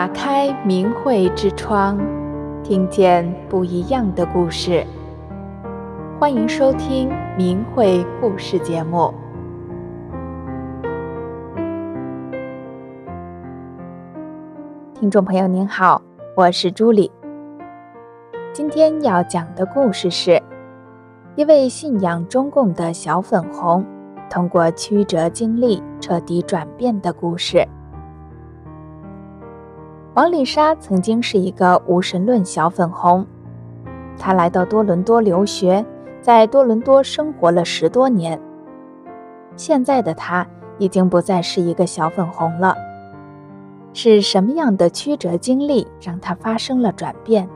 打开明慧之窗，听见不一样的故事。欢迎收听明慧故事节目。听众朋友您好，我是朱莉。今天要讲的故事是一位信仰中共的小粉红，通过曲折经历彻底转变的故事。王丽莎曾经是一个无神论小粉红，她来到多伦多留学，在多伦多生活了十多年。现在的她已经不再是一个小粉红了。是什么样的曲折经历让她发生了转变？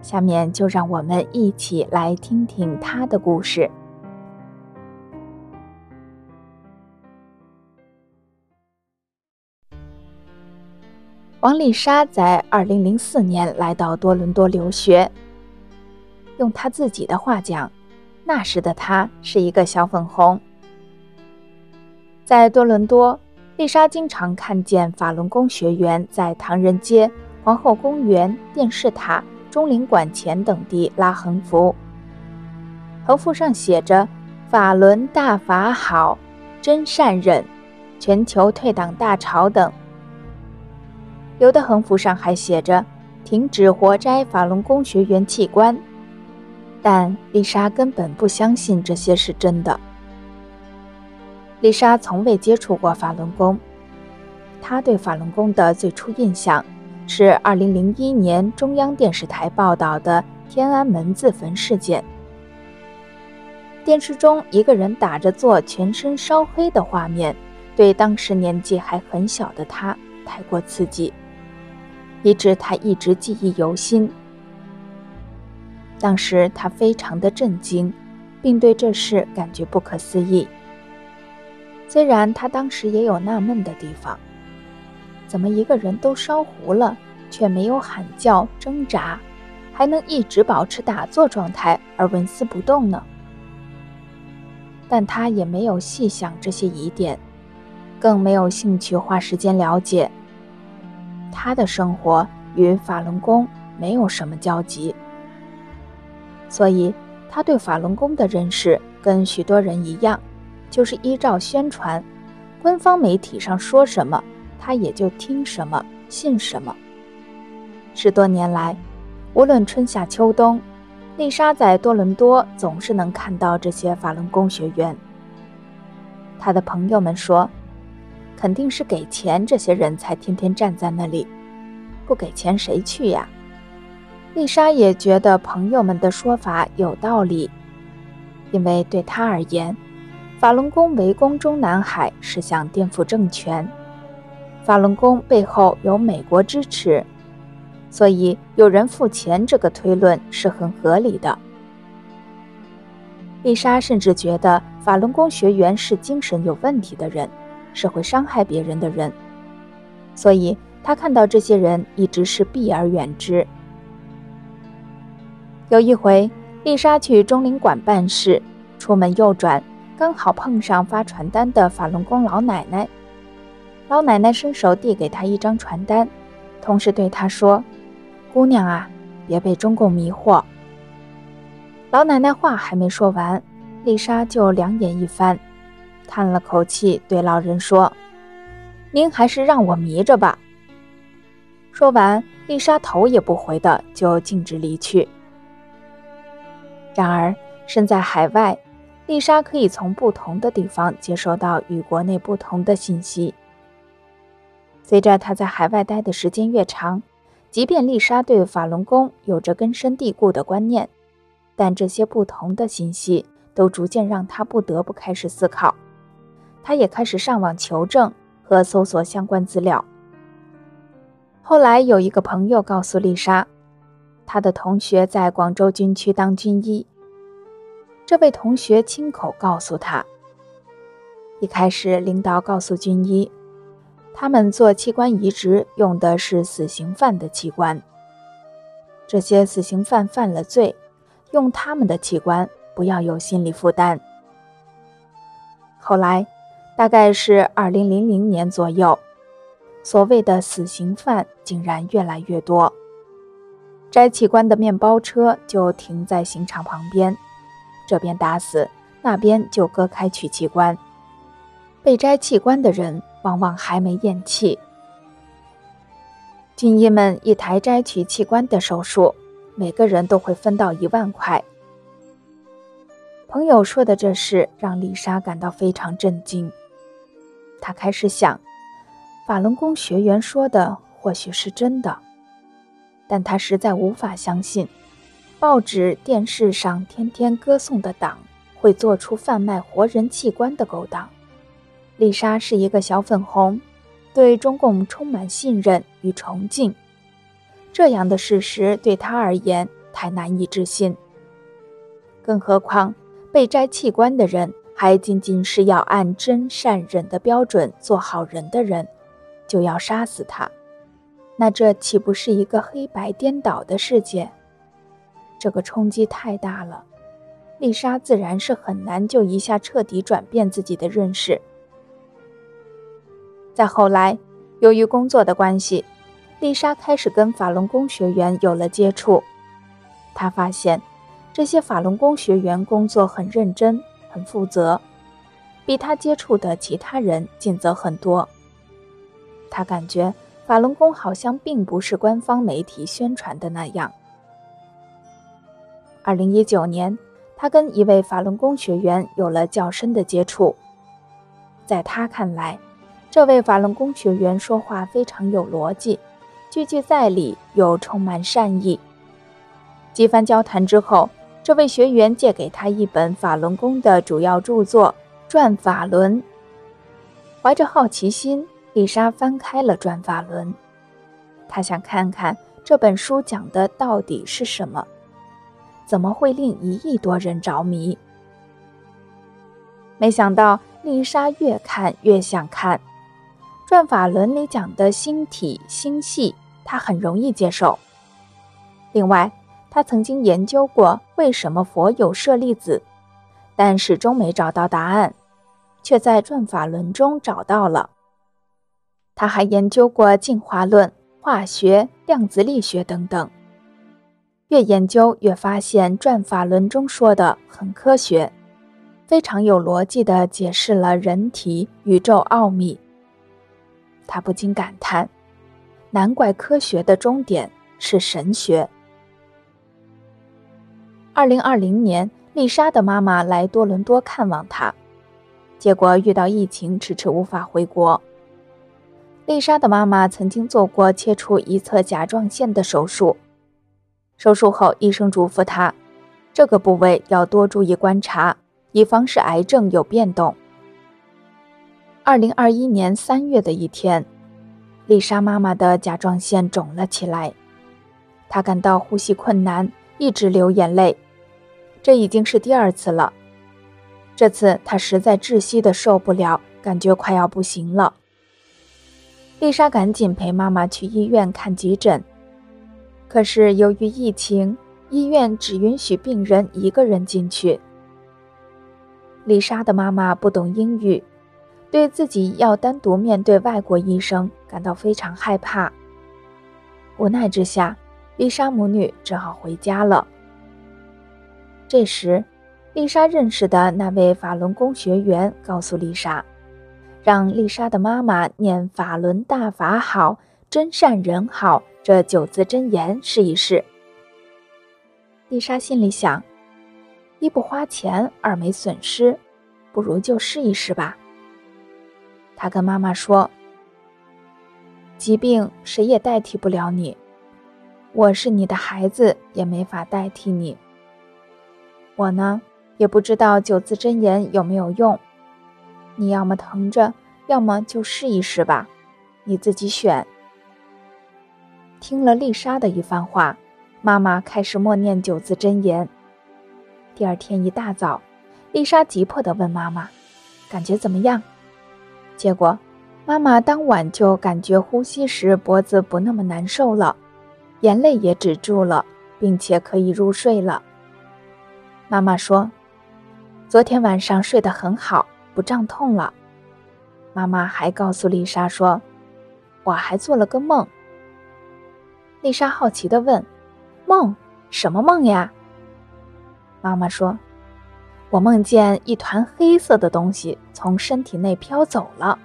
下面就让我们一起来听听她的故事。王丽莎在二零零四年来到多伦多留学。用她自己的话讲，那时的她是一个小粉红。在多伦多，丽莎经常看见法轮功学员在唐人街、皇后公园、电视塔、中领馆前等地拉横幅，横幅上写着“法轮大法好，真善忍，全球退党大潮”等。有的横幅上还写着“停止活摘法轮功学员器官”，但丽莎根本不相信这些是真的。丽莎从未接触过法轮功，她对法轮功的最初印象是2001年中央电视台报道的天安门自焚事件。电视中一个人打着坐，全身烧黑的画面，对当时年纪还很小的她太过刺激。以致他一直记忆犹新。当时他非常的震惊，并对这事感觉不可思议。虽然他当时也有纳闷的地方，怎么一个人都烧糊了，却没有喊叫挣扎，还能一直保持打坐状态而纹丝不动呢？但他也没有细想这些疑点，更没有兴趣花时间了解。他的生活与法轮功没有什么交集，所以他对法轮功的认识跟许多人一样，就是依照宣传，官方媒体上说什么，他也就听什么，信什么。十多年来，无论春夏秋冬，丽莎在多伦多总是能看到这些法轮功学员。他的朋友们说，肯定是给钱，这些人才天天站在那里，不给钱谁去呀？丽莎也觉得朋友们的说法有道理，因为对她而言，法轮功围攻中南海是想颠覆政权，法轮功背后有美国支持，所以有人付钱，这个推论是很合理的。丽莎甚至觉得法轮功学员是精神有问题的人。是会伤害别人的人，所以他看到这些人一直是避而远之。有一回，丽莎去中领馆办事，出门右转，刚好碰上发传单的法轮功老奶奶。老奶奶伸手递给她一张传单，同时对她说：“姑娘啊，别被中共迷惑。”老奶奶话还没说完，丽莎就两眼一翻。叹了口气，对老人说：“您还是让我迷着吧。”说完，丽莎头也不回的就径直离去。然而，身在海外，丽莎可以从不同的地方接收到与国内不同的信息。随着她在海外待的时间越长，即便丽莎对法轮功有着根深蒂固的观念，但这些不同的信息都逐渐让她不得不开始思考。他也开始上网求证和搜索相关资料。后来有一个朋友告诉丽莎，他的同学在广州军区当军医。这位同学亲口告诉他，一开始领导告诉军医，他们做器官移植用的是死刑犯的器官。这些死刑犯犯了罪，用他们的器官不要有心理负担。后来。大概是二零零零年左右，所谓的死刑犯竟然越来越多。摘器官的面包车就停在刑场旁边，这边打死，那边就割开取器官。被摘器官的人往往还没咽气。军医们一台摘取器官的手术，每个人都会分到一万块。朋友说的这事让丽莎感到非常震惊。他开始想，法轮功学员说的或许是真的。但他实在无法相信，报纸、电视上天天歌颂的党会做出贩卖活人器官的勾当。丽莎是一个小粉红，对中共充满信任与崇敬。这样的事实对她而言太难以置信。更何况，被摘器官的人还仅仅是要按真善忍的标准做好人的人，就要杀死他。那这岂不是一个黑白颠倒的世界？这个冲击太大了，丽莎自然是很难就一下彻底转变自己的认识。再后来，由于工作的关系，丽莎开始跟法轮功学员有了接触。她发现，这些法轮功学员工作很认真、负责，比他接触的其他人尽责很多。他感觉。法轮功好像并不是官方媒体宣传的那样。二零一九年，他跟一位法轮功学员有了较深的接触。在他看来，这位法轮功学员说话非常有逻辑，句句在理，又充满善意。几番交谈之后，这位学员借给他一本法轮功的主要著作《转法轮》。怀着好奇心。丽莎翻开了《转法轮》，她想看看这本书讲的到底是什么，怎么会令一亿多人着迷？没想到丽莎越看越想看，《转法轮》里讲的星体星系，她很容易接受。另外，他曾经研究过为什么佛有舍利子，但始终没找到答案，却在《转法轮》中找到了。他还研究过进化论、化学、量子力学等等，越研究越发现《转法轮》中说的很科学，非常有逻辑地解释了人体、宇宙奥秘。他不禁感叹：难怪科学的终点是神学。二零二零年，丽莎的妈妈来多伦多看望她，结果遇到疫情，迟迟无法回国。丽莎的妈妈曾经做过切除一侧甲状腺的手术，手术后医生嘱咐她，这个部位要多注意观察，以防是癌症有变动。二零二一年三月的一天，丽莎妈妈的甲状腺肿了起来，她感到呼吸困难，一直流眼泪，这已经是第二次了。这次她实在窒息的受不了，感觉快要不行了。丽莎赶紧陪妈妈去医院看急诊，可是由于疫情，医院只允许病人一个人进去。丽莎的妈妈不懂英语，对自己要单独面对外国医生感到非常害怕。无奈之下，丽莎母女只好回家了。这时，丽莎认识的那位法轮功学员告诉丽莎。让丽莎的妈妈念“法轮大法好，真善人好”这九字真言试一试。丽莎心里想：一不花钱，二没损失，不如就试一试吧。她跟妈妈说：“疾病谁也代替不了你，我是你的孩子，也没法代替你。我呢，也不知道九字真言有没有用。”你要么疼着，要么就试一试吧，你自己选。听了丽莎的一番话，妈妈开始默念九字真言。第二天一大早，丽莎急迫地问妈妈：“感觉怎么样？”结果，妈妈当晚就感觉呼吸时脖子不那么难受了，眼泪也止住了，并且可以入睡了。妈妈说：“昨天晚上睡得很好。”不胀痛了。妈妈还告诉丽莎说：“我还做了个梦。”丽莎好奇地问：“梦？什么梦呀？”妈妈说：“我梦见一团黑色的东西从身体内飘走了。”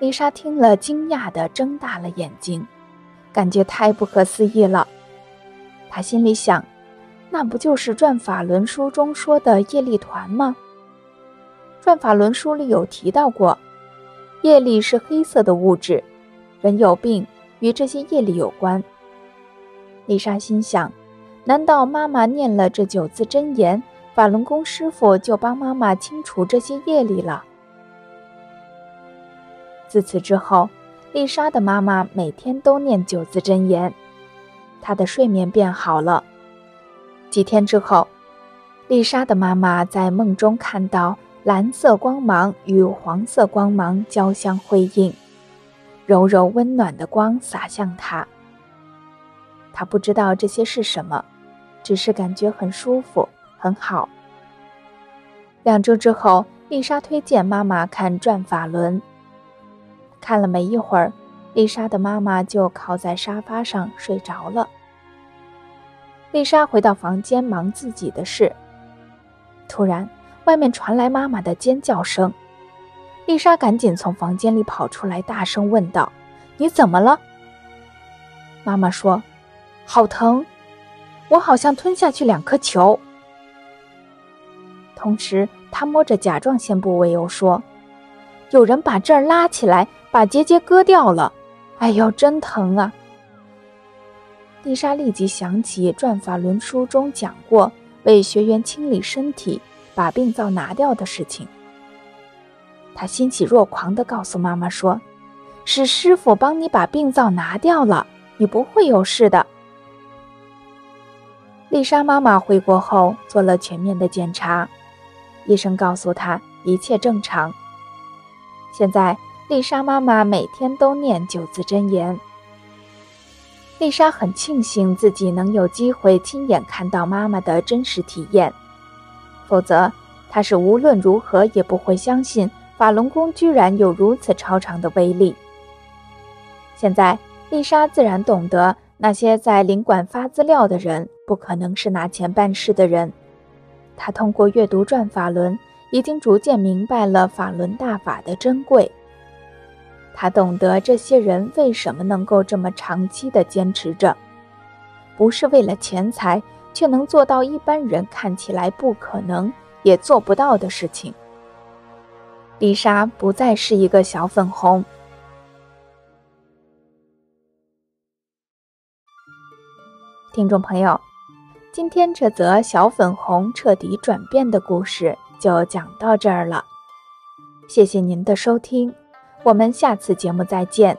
丽莎听了，惊讶地睁大了眼睛，感觉太不可思议了。她心里想：“那不就是《转法轮》书中说的业力团吗？”《转法轮》书里有提到过，业力是黑色的物质，人有病与这些业力有关。丽莎心想。难道妈妈念了这九字真言，法轮功师傅就帮妈妈清除这些业力了？自此之后，丽莎的妈妈每天都念九字真言，她的睡眠变好了。几天之后，丽莎的妈妈在梦中看到蓝色光芒与黄色光芒交相辉映，柔柔温暖的光洒向她。她不知道这些是什么。只是感觉很舒服，很好。两周之后，丽莎推荐妈妈看《转法轮》。看了没一会儿，丽莎的妈妈就靠在沙发上睡着了。丽莎回到房间忙自己的事，突然外面传来妈妈的尖叫声。丽莎赶紧从房间里跑出来，大声问道：“你怎么了？”妈妈说：“好疼。”我好像吞下去两颗球，同时她摸着甲状腺部位又说：“有人把这儿拉起来，把结节割掉了。哎呦，真疼啊！”丽莎立即想起《转法轮》书中讲过为学员清理身体、把病灶拿掉的事情。她欣喜若狂地告诉妈妈说：“是师傅帮你把病灶拿掉了，你不会有事的。”丽莎妈妈回国后做了全面的检查，医生告诉她一切正常。现在丽莎妈妈每天都念九字真言。丽莎很庆幸自己能有机会亲眼看到妈妈的真实体验，否则她是无论如何也不会相信法轮功居然有如此超常的威力。现在丽莎自然懂得。那些在领馆发资料的人，不可能是拿钱办事的人。她通过阅读《转法轮》，已经逐渐明白了法轮大法的珍贵。他懂得这些人为什么能够这么长期的坚持着，不是为了钱财，却能做到一般人看起来不可能也做不到的事情。丽莎不再是一个小粉红。听众朋友，今天这则小粉红彻底转变的故事就讲到这儿了。谢谢您的收听，我们下次节目再见。